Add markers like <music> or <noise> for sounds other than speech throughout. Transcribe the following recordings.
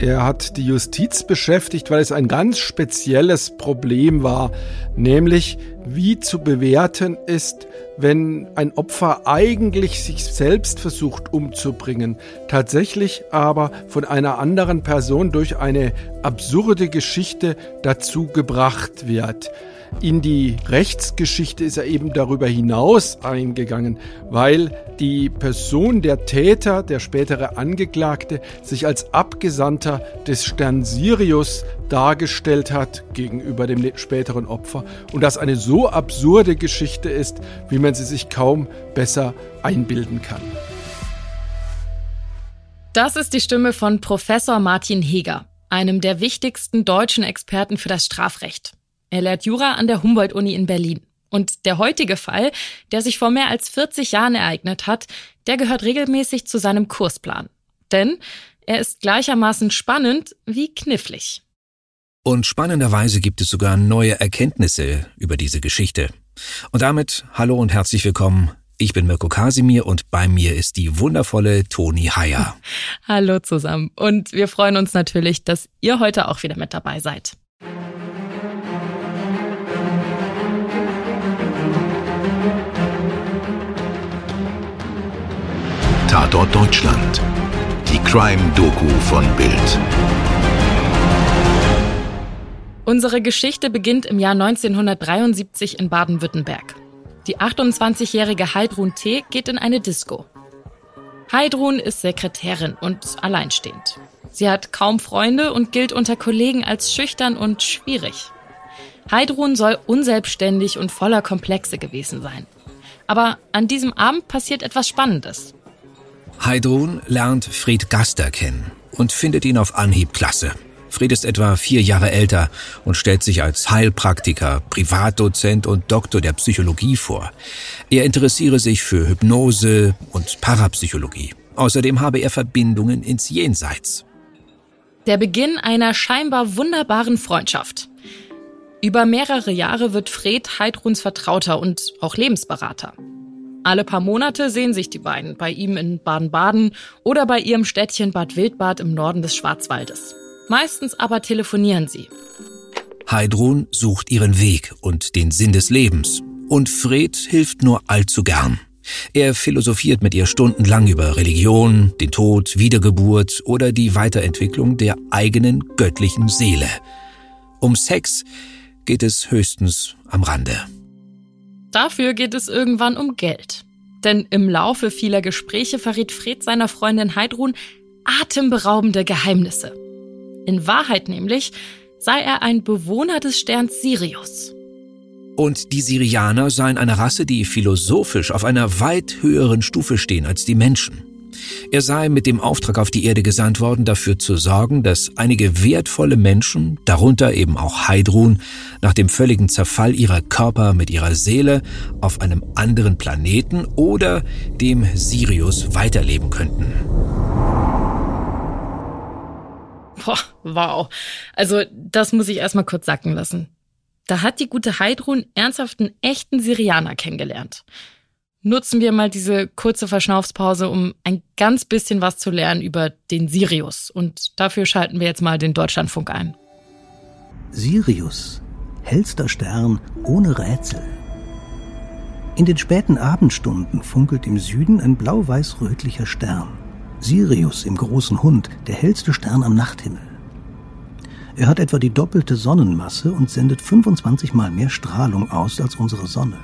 Er hat die Justiz beschäftigt, weil es ein ganz spezielles Problem war, nämlich wie zu bewerten ist, wenn ein Opfer eigentlich sich selbst versucht umzubringen, tatsächlich aber von einer anderen Person durch eine absurde Geschichte dazu gebracht wird. In die Rechtsgeschichte ist er eben darüber hinaus eingegangen, weil die Person, der Täter, der spätere Angeklagte, sich als Abgesandter des Stern Sirius dargestellt hat gegenüber dem späteren Opfer und das eine so absurde Geschichte ist, wie man sie sich kaum besser einbilden kann. Das ist die Stimme von Professor Martin Heger, einem der wichtigsten deutschen Experten für das Strafrecht. Er lehrt Jura an der Humboldt-Uni in Berlin. Und der heutige Fall, der sich vor mehr als 40 Jahren ereignet hat, der gehört regelmäßig zu seinem Kursplan. Denn er ist gleichermaßen spannend wie knifflig. Und spannenderweise gibt es sogar neue Erkenntnisse über diese Geschichte. Und damit hallo und herzlich willkommen. Ich bin Mirko Kasimir und bei mir ist die wundervolle Toni Heyer. <laughs> Hallo zusammen und wir freuen uns natürlich, dass ihr heute auch wieder mit dabei seid. Tatort Deutschland. Die Crime-Doku von Bild. Unsere Geschichte beginnt im Jahr 1973 in Baden-Württemberg. Die 28-jährige Heidrun T. geht in eine Disco. Heidrun ist Sekretärin und alleinstehend. Sie hat kaum Freunde und gilt unter Kollegen als schüchtern und schwierig. Heidrun soll unselbstständig und voller Komplexe gewesen sein. Aber an diesem Abend passiert etwas Spannendes. Heidrun lernt Fred Gaster kennen und findet ihn auf Anhieb klasse. Fred ist etwa vier Jahre älter und stellt sich als Heilpraktiker, Privatdozent und Doktor der Psychologie vor. Er interessiere sich für Hypnose und Parapsychologie. Außerdem habe er Verbindungen ins Jenseits. Der Beginn einer scheinbar wunderbaren Freundschaft. Über mehrere Jahre wird Fred Heidruns Vertrauter und auch Lebensberater. Alle paar Monate sehen sich die beiden bei ihm in Baden-Baden oder bei ihrem Städtchen Bad Wildbad im Norden des Schwarzwaldes. Meistens aber telefonieren sie. Heidrun sucht ihren Weg und den Sinn des Lebens. Und Fred hilft nur allzu gern. Er philosophiert mit ihr stundenlang über Religion, den Tod, Wiedergeburt oder die Weiterentwicklung der eigenen göttlichen Seele. Um Sex geht es höchstens am Rande. Dafür geht es irgendwann um Geld. Denn im Laufe vieler Gespräche verrät Fred seiner Freundin Heidrun atemberaubende Geheimnisse. In Wahrheit nämlich sei er ein Bewohner des Sterns Sirius. Und die Sirianer seien eine Rasse, die philosophisch auf einer weit höheren Stufe stehen als die Menschen. Er sei mit dem Auftrag auf die Erde gesandt worden, dafür zu sorgen, dass einige wertvolle Menschen, darunter eben auch Heidrun, nach dem völligen Zerfall ihrer Körper mit ihrer Seele auf einem anderen Planeten oder dem Sirius weiterleben könnten. Boah, wow. Also, das muss ich erstmal kurz sacken lassen. Da hat die gute Heidrun ernsthaft einen echten Sirianer kennengelernt nutzen wir mal diese kurze Verschnaufspause, um ein ganz bisschen was zu lernen über den Sirius. Und dafür schalten wir jetzt mal den Deutschlandfunk ein. Sirius, hellster Stern ohne Rätsel. In den späten Abendstunden funkelt im Süden ein blau-weiß-rötlicher Stern. Sirius im großen Hund, der hellste Stern am Nachthimmel. Er hat etwa die doppelte Sonnenmasse und sendet 25 mal mehr Strahlung aus als unsere Sonne.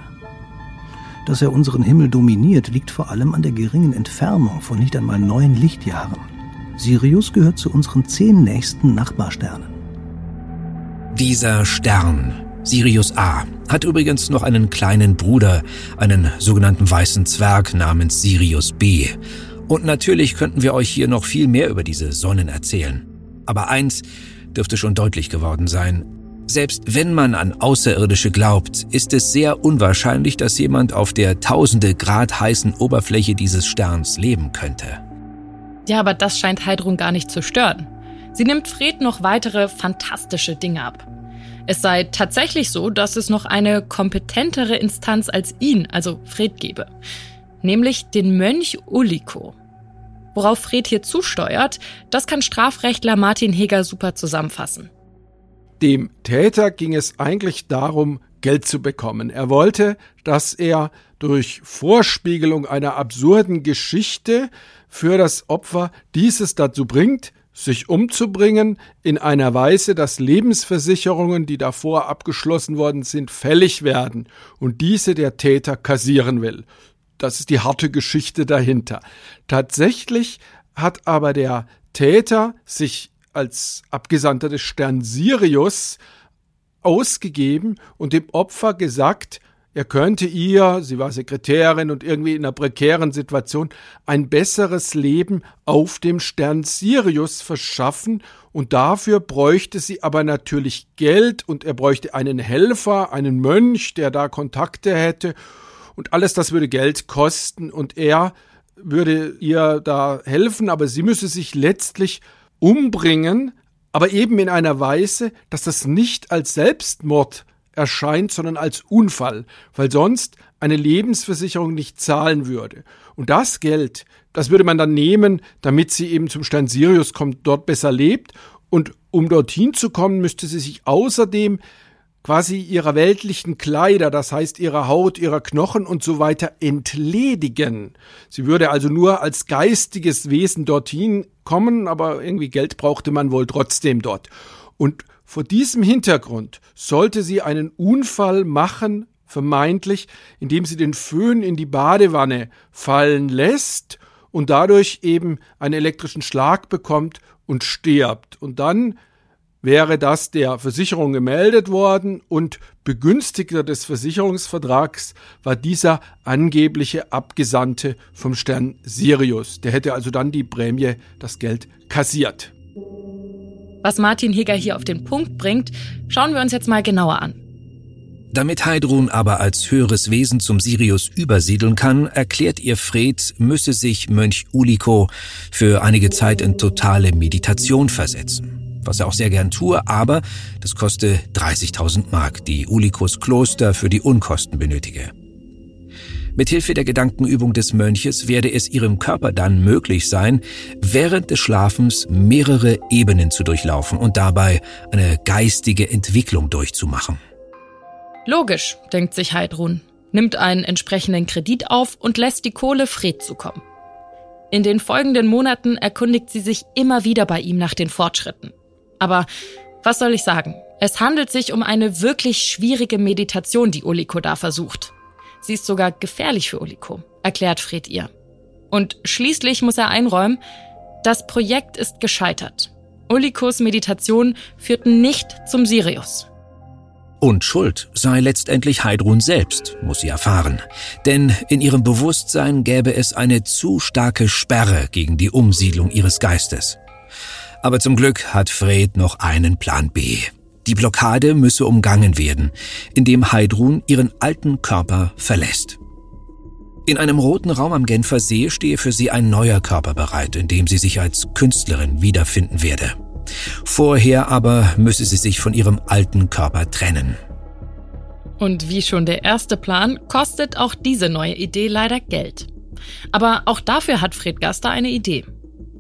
Dass er unseren Himmel dominiert, liegt vor allem an der geringen Entfernung von nicht einmal neun Lichtjahren. Sirius gehört zu unseren zehn nächsten Nachbarsternen. Dieser Stern, Sirius A, hat übrigens noch einen kleinen Bruder, einen sogenannten weißen Zwerg namens Sirius B. Und natürlich könnten wir euch hier noch viel mehr über diese Sonnen erzählen. Aber eins dürfte schon deutlich geworden sein. Selbst wenn man an Außerirdische glaubt, ist es sehr unwahrscheinlich, dass jemand auf der tausende Grad heißen Oberfläche dieses Sterns leben könnte. Ja, aber das scheint Heidrun gar nicht zu stören. Sie nimmt Fred noch weitere fantastische Dinge ab. Es sei tatsächlich so, dass es noch eine kompetentere Instanz als ihn, also Fred, gebe. Nämlich den Mönch Uliko. Worauf Fred hier zusteuert, das kann Strafrechtler Martin Heger super zusammenfassen. Dem Täter ging es eigentlich darum, Geld zu bekommen. Er wollte, dass er durch Vorspiegelung einer absurden Geschichte für das Opfer dieses dazu bringt, sich umzubringen in einer Weise, dass Lebensversicherungen, die davor abgeschlossen worden sind, fällig werden und diese der Täter kassieren will. Das ist die harte Geschichte dahinter. Tatsächlich hat aber der Täter sich als Abgesandter des Stern Sirius ausgegeben und dem Opfer gesagt, er könnte ihr, sie war Sekretärin und irgendwie in einer prekären Situation, ein besseres Leben auf dem Stern Sirius verschaffen. Und dafür bräuchte sie aber natürlich Geld und er bräuchte einen Helfer, einen Mönch, der da Kontakte hätte. Und alles das würde Geld kosten und er würde ihr da helfen, aber sie müsse sich letztlich umbringen, aber eben in einer Weise, dass das nicht als Selbstmord erscheint, sondern als Unfall, weil sonst eine Lebensversicherung nicht zahlen würde. Und das Geld, das würde man dann nehmen, damit sie eben zum Stern Sirius kommt, dort besser lebt. Und um dorthin zu kommen, müsste sie sich außerdem quasi ihrer weltlichen Kleider, das heißt ihrer Haut, ihrer Knochen und so weiter entledigen. Sie würde also nur als geistiges Wesen dorthin kommen, aber irgendwie Geld brauchte man wohl trotzdem dort. Und vor diesem Hintergrund sollte sie einen Unfall machen, vermeintlich, indem sie den Föhn in die Badewanne fallen lässt und dadurch eben einen elektrischen Schlag bekommt und stirbt. Und dann wäre das der Versicherung gemeldet worden und Begünstigter des Versicherungsvertrags war dieser angebliche Abgesandte vom Stern Sirius. Der hätte also dann die Prämie, das Geld kassiert. Was Martin Heger hier auf den Punkt bringt, schauen wir uns jetzt mal genauer an. Damit Heidrun aber als höheres Wesen zum Sirius übersiedeln kann, erklärt ihr Fred, müsse sich Mönch Uliko für einige Zeit in totale Meditation versetzen. Was er auch sehr gern tue, aber das koste 30.000 Mark, die Ulikos Kloster für die Unkosten benötige. Mithilfe der Gedankenübung des Mönches werde es ihrem Körper dann möglich sein, während des Schlafens mehrere Ebenen zu durchlaufen und dabei eine geistige Entwicklung durchzumachen. Logisch, denkt sich Heidrun, nimmt einen entsprechenden Kredit auf und lässt die Kohle Fred zukommen. In den folgenden Monaten erkundigt sie sich immer wieder bei ihm nach den Fortschritten. Aber was soll ich sagen? Es handelt sich um eine wirklich schwierige Meditation, die Oliko da versucht. Sie ist sogar gefährlich für Oliko, erklärt Fred ihr. Und schließlich muss er einräumen, das Projekt ist gescheitert. Olikos Meditation führten nicht zum Sirius. Und Schuld sei letztendlich Heidrun selbst, muss sie erfahren. Denn in ihrem Bewusstsein gäbe es eine zu starke Sperre gegen die Umsiedlung ihres Geistes. Aber zum Glück hat Fred noch einen Plan B. Die Blockade müsse umgangen werden, indem Heidrun ihren alten Körper verlässt. In einem roten Raum am Genfer See stehe für sie ein neuer Körper bereit, in dem sie sich als Künstlerin wiederfinden werde. Vorher aber müsse sie sich von ihrem alten Körper trennen. Und wie schon der erste Plan, kostet auch diese neue Idee leider Geld. Aber auch dafür hat Fred Gaster eine Idee.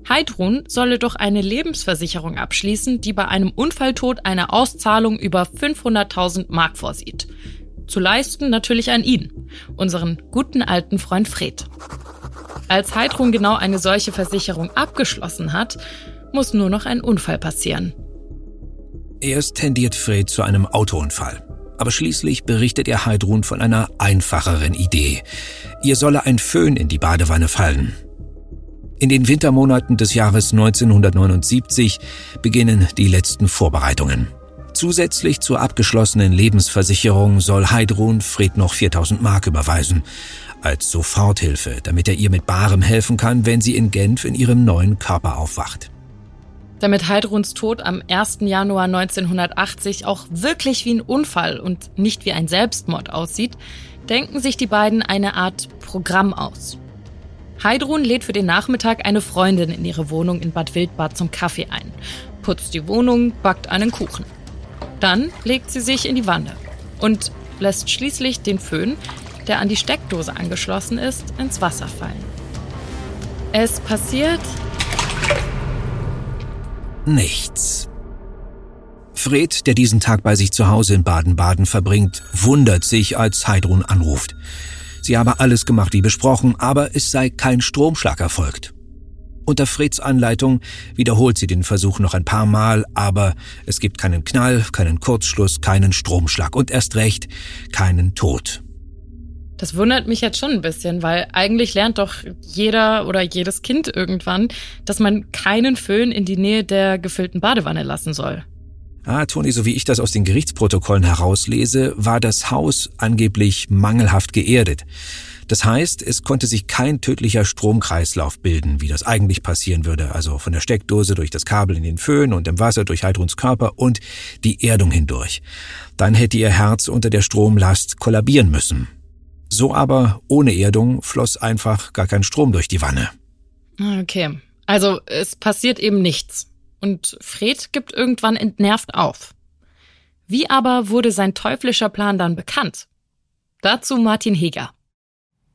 Heidrun solle doch eine Lebensversicherung abschließen, die bei einem Unfalltod eine Auszahlung über 500.000 Mark vorsieht. Zu leisten natürlich an ihn, unseren guten alten Freund Fred. Als Heidrun genau eine solche Versicherung abgeschlossen hat, muss nur noch ein Unfall passieren. Erst tendiert Fred zu einem Autounfall. Aber schließlich berichtet er Heidrun von einer einfacheren Idee. Ihr solle ein Föhn in die Badewanne fallen. In den Wintermonaten des Jahres 1979 beginnen die letzten Vorbereitungen. Zusätzlich zur abgeschlossenen Lebensversicherung soll Heidrun Fred noch 4000 Mark überweisen. Als Soforthilfe, damit er ihr mit Barem helfen kann, wenn sie in Genf in ihrem neuen Körper aufwacht. Damit Heidruns Tod am 1. Januar 1980 auch wirklich wie ein Unfall und nicht wie ein Selbstmord aussieht, denken sich die beiden eine Art Programm aus. Heidrun lädt für den Nachmittag eine Freundin in ihre Wohnung in Bad Wildbad zum Kaffee ein, putzt die Wohnung, backt einen Kuchen. Dann legt sie sich in die Wanne und lässt schließlich den Föhn, der an die Steckdose angeschlossen ist, ins Wasser fallen. Es passiert nichts. Fred, der diesen Tag bei sich zu Hause in Baden-Baden verbringt, wundert sich, als Heidrun anruft. Sie habe alles gemacht wie besprochen, aber es sei kein Stromschlag erfolgt. Unter Freds Anleitung wiederholt sie den Versuch noch ein paar Mal, aber es gibt keinen Knall, keinen Kurzschluss, keinen Stromschlag und erst recht keinen Tod. Das wundert mich jetzt schon ein bisschen, weil eigentlich lernt doch jeder oder jedes Kind irgendwann, dass man keinen Föhn in die Nähe der gefüllten Badewanne lassen soll. Ah, Toni, so wie ich das aus den Gerichtsprotokollen herauslese, war das Haus angeblich mangelhaft geerdet. Das heißt, es konnte sich kein tödlicher Stromkreislauf bilden, wie das eigentlich passieren würde, also von der Steckdose durch das Kabel in den Föhn und im Wasser durch Heidruns Körper und die Erdung hindurch. Dann hätte ihr Herz unter der Stromlast kollabieren müssen. So aber ohne Erdung floss einfach gar kein Strom durch die Wanne. Okay, also es passiert eben nichts und Fred gibt irgendwann entnervt auf. Wie aber wurde sein teuflischer Plan dann bekannt? Dazu Martin Heger.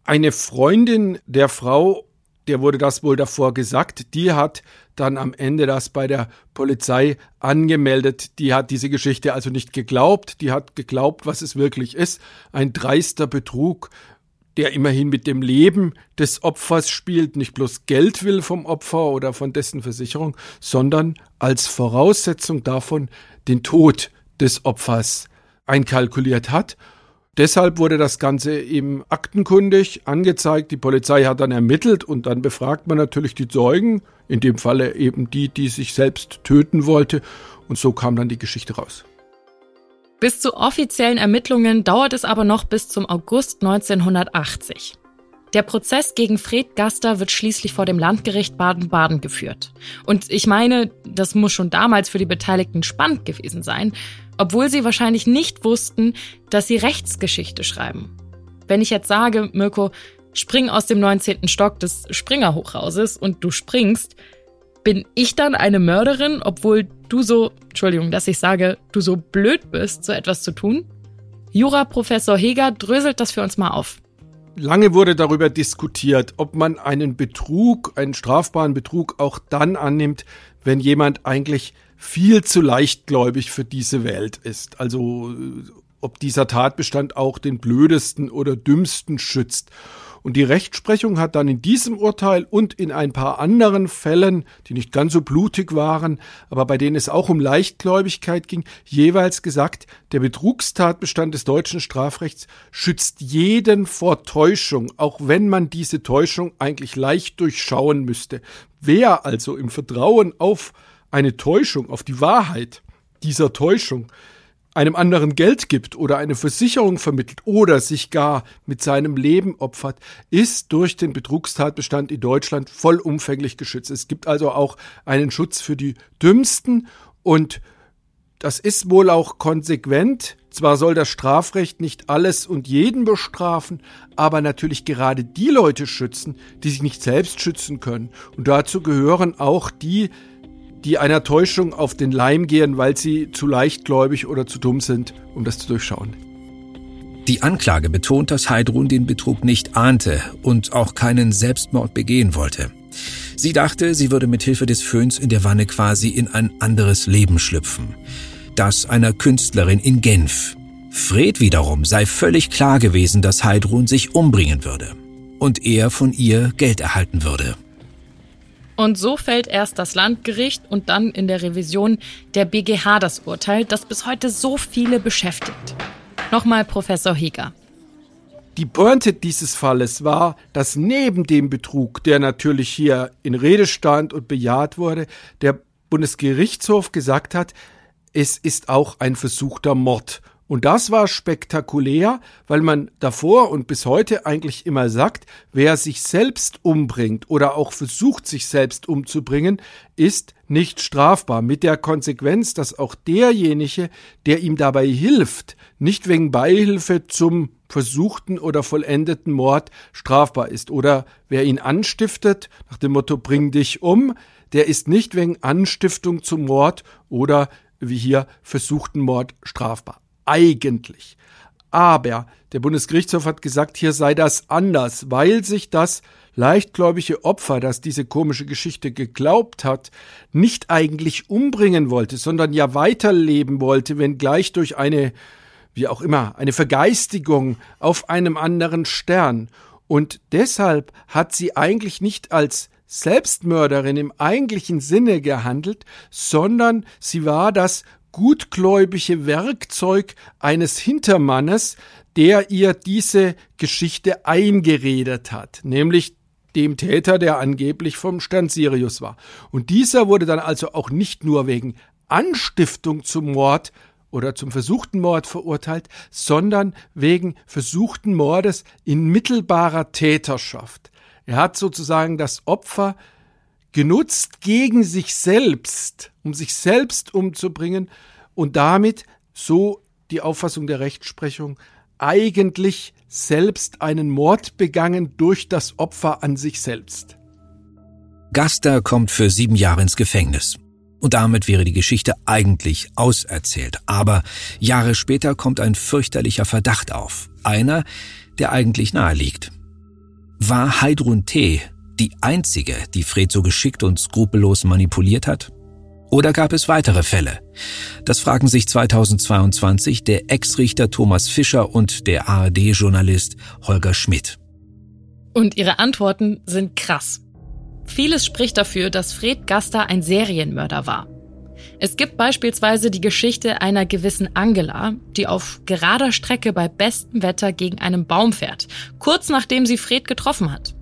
Eine Freundin der Frau, der wurde das wohl davor gesagt, die hat dann am Ende das bei der Polizei angemeldet. Die hat diese Geschichte also nicht geglaubt, die hat geglaubt, was es wirklich ist. Ein dreister Betrug, der immerhin mit dem Leben des Opfers spielt, nicht bloß Geld will vom Opfer oder von dessen Versicherung, sondern als Voraussetzung davon den Tod des Opfers einkalkuliert hat. Deshalb wurde das Ganze eben aktenkundig angezeigt. Die Polizei hat dann ermittelt und dann befragt man natürlich die Zeugen, in dem Falle eben die, die sich selbst töten wollte. Und so kam dann die Geschichte raus. Bis zu offiziellen Ermittlungen dauert es aber noch bis zum August 1980. Der Prozess gegen Fred Gaster wird schließlich vor dem Landgericht Baden-Baden geführt. Und ich meine, das muss schon damals für die Beteiligten spannend gewesen sein, obwohl sie wahrscheinlich nicht wussten, dass sie Rechtsgeschichte schreiben. Wenn ich jetzt sage, Mirko, spring aus dem 19. Stock des Springerhochhauses und du springst, bin ich dann eine Mörderin, obwohl du so, Entschuldigung, dass ich sage, du so blöd bist, so etwas zu tun? Jura-Professor Heger dröselt das für uns mal auf. Lange wurde darüber diskutiert, ob man einen Betrug, einen strafbaren Betrug auch dann annimmt, wenn jemand eigentlich viel zu leichtgläubig für diese Welt ist. Also ob dieser Tatbestand auch den blödesten oder dümmsten schützt. Und die Rechtsprechung hat dann in diesem Urteil und in ein paar anderen Fällen, die nicht ganz so blutig waren, aber bei denen es auch um Leichtgläubigkeit ging, jeweils gesagt, der Betrugstatbestand des deutschen Strafrechts schützt jeden vor Täuschung, auch wenn man diese Täuschung eigentlich leicht durchschauen müsste. Wer also im Vertrauen auf eine Täuschung, auf die Wahrheit dieser Täuschung einem anderen Geld gibt oder eine Versicherung vermittelt oder sich gar mit seinem Leben opfert, ist durch den Betrugstatbestand in Deutschland vollumfänglich geschützt. Es gibt also auch einen Schutz für die Dümmsten und das ist wohl auch konsequent. Zwar soll das Strafrecht nicht alles und jeden bestrafen, aber natürlich gerade die Leute schützen, die sich nicht selbst schützen können. Und dazu gehören auch die, die einer Täuschung auf den Leim gehen, weil sie zu leichtgläubig oder zu dumm sind, um das zu durchschauen. Die Anklage betont, dass Heidrun den Betrug nicht ahnte und auch keinen Selbstmord begehen wollte. Sie dachte, sie würde mit Hilfe des Föhns in der Wanne quasi in ein anderes Leben schlüpfen. Das einer Künstlerin in Genf. Fred wiederum sei völlig klar gewesen, dass Heidrun sich umbringen würde und er von ihr Geld erhalten würde. Und so fällt erst das Landgericht und dann in der Revision der BGH das Urteil, das bis heute so viele beschäftigt. Nochmal Professor Heger. Die Pointe dieses Falles war, dass neben dem Betrug, der natürlich hier in Rede stand und bejaht wurde, der Bundesgerichtshof gesagt hat, es ist auch ein versuchter Mord und das war spektakulär, weil man davor und bis heute eigentlich immer sagt, wer sich selbst umbringt oder auch versucht, sich selbst umzubringen, ist nicht strafbar. Mit der Konsequenz, dass auch derjenige, der ihm dabei hilft, nicht wegen Beihilfe zum versuchten oder vollendeten Mord strafbar ist. Oder wer ihn anstiftet, nach dem Motto bring dich um, der ist nicht wegen Anstiftung zum Mord oder wie hier versuchten Mord strafbar eigentlich. Aber der Bundesgerichtshof hat gesagt, hier sei das anders, weil sich das leichtgläubige Opfer, das diese komische Geschichte geglaubt hat, nicht eigentlich umbringen wollte, sondern ja weiterleben wollte, wenngleich durch eine, wie auch immer, eine Vergeistigung auf einem anderen Stern. Und deshalb hat sie eigentlich nicht als Selbstmörderin im eigentlichen Sinne gehandelt, sondern sie war das gutgläubige Werkzeug eines Hintermannes, der ihr diese Geschichte eingeredet hat, nämlich dem Täter, der angeblich vom Stern Sirius war. Und dieser wurde dann also auch nicht nur wegen Anstiftung zum Mord oder zum versuchten Mord verurteilt, sondern wegen versuchten Mordes in mittelbarer Täterschaft. Er hat sozusagen das Opfer genutzt gegen sich selbst, um sich selbst umzubringen und damit, so die Auffassung der Rechtsprechung, eigentlich selbst einen Mord begangen durch das Opfer an sich selbst. Gaster kommt für sieben Jahre ins Gefängnis. Und damit wäre die Geschichte eigentlich auserzählt. Aber Jahre später kommt ein fürchterlicher Verdacht auf. Einer, der eigentlich nahe liegt. War Heidrun T. die einzige, die Fred so geschickt und skrupellos manipuliert hat? Oder gab es weitere Fälle? Das fragen sich 2022 der Ex-Richter Thomas Fischer und der ARD-Journalist Holger Schmidt. Und ihre Antworten sind krass. Vieles spricht dafür, dass Fred Gaster ein Serienmörder war. Es gibt beispielsweise die Geschichte einer gewissen Angela, die auf gerader Strecke bei bestem Wetter gegen einen Baum fährt, kurz nachdem sie Fred getroffen hat.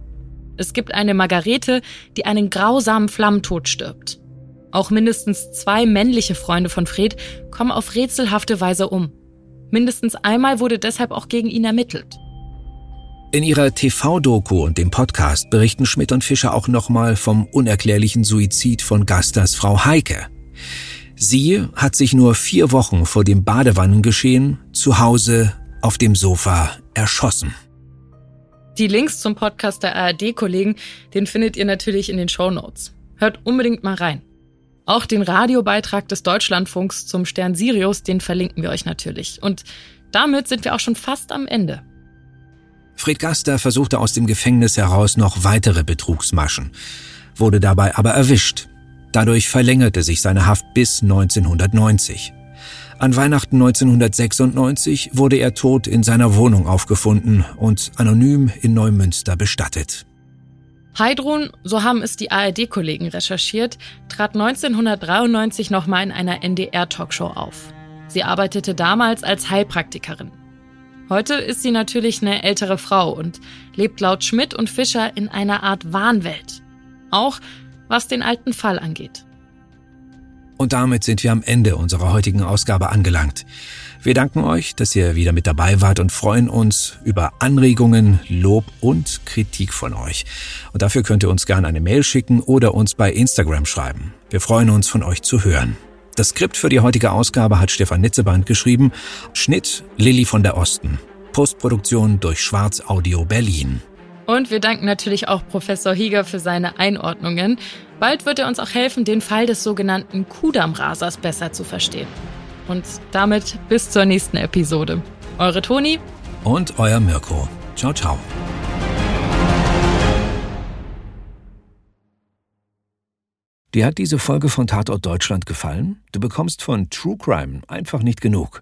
Es gibt eine Margarete, die einen grausamen Flammentod stirbt. Auch mindestens zwei männliche Freunde von Fred kommen auf rätselhafte Weise um. Mindestens einmal wurde deshalb auch gegen ihn ermittelt. In ihrer TV-Doku und dem Podcast berichten Schmidt und Fischer auch nochmal vom unerklärlichen Suizid von Gasters Frau Heike. Sie hat sich nur vier Wochen vor dem Badewannengeschehen zu Hause auf dem Sofa erschossen. Die Links zum Podcast der ARD-Kollegen, den findet ihr natürlich in den Show Notes. Hört unbedingt mal rein. Auch den Radiobeitrag des Deutschlandfunks zum Stern Sirius, den verlinken wir euch natürlich. Und damit sind wir auch schon fast am Ende. Fred Gaster versuchte aus dem Gefängnis heraus noch weitere Betrugsmaschen, wurde dabei aber erwischt. Dadurch verlängerte sich seine Haft bis 1990. An Weihnachten 1996 wurde er tot in seiner Wohnung aufgefunden und anonym in Neumünster bestattet. Heidrun, so haben es die ARD-Kollegen recherchiert, trat 1993 nochmal in einer NDR-Talkshow auf. Sie arbeitete damals als Heilpraktikerin. Heute ist sie natürlich eine ältere Frau und lebt laut Schmidt und Fischer in einer Art Wahnwelt. Auch was den alten Fall angeht. Und damit sind wir am Ende unserer heutigen Ausgabe angelangt. Wir danken euch, dass ihr wieder mit dabei wart und freuen uns über Anregungen, Lob und Kritik von euch. Und dafür könnt ihr uns gerne eine Mail schicken oder uns bei Instagram schreiben. Wir freuen uns, von euch zu hören. Das Skript für die heutige Ausgabe hat Stefan Nitzeband geschrieben. Schnitt Lilly von der Osten. Postproduktion durch Schwarz Audio Berlin. Und wir danken natürlich auch Professor Hieger für seine Einordnungen. Bald wird er uns auch helfen, den Fall des sogenannten Kudamrasers besser zu verstehen. Und damit bis zur nächsten Episode. Eure Toni und euer Mirko. Ciao, ciao. Dir hat diese Folge von Tatort Deutschland gefallen? Du bekommst von True Crime einfach nicht genug.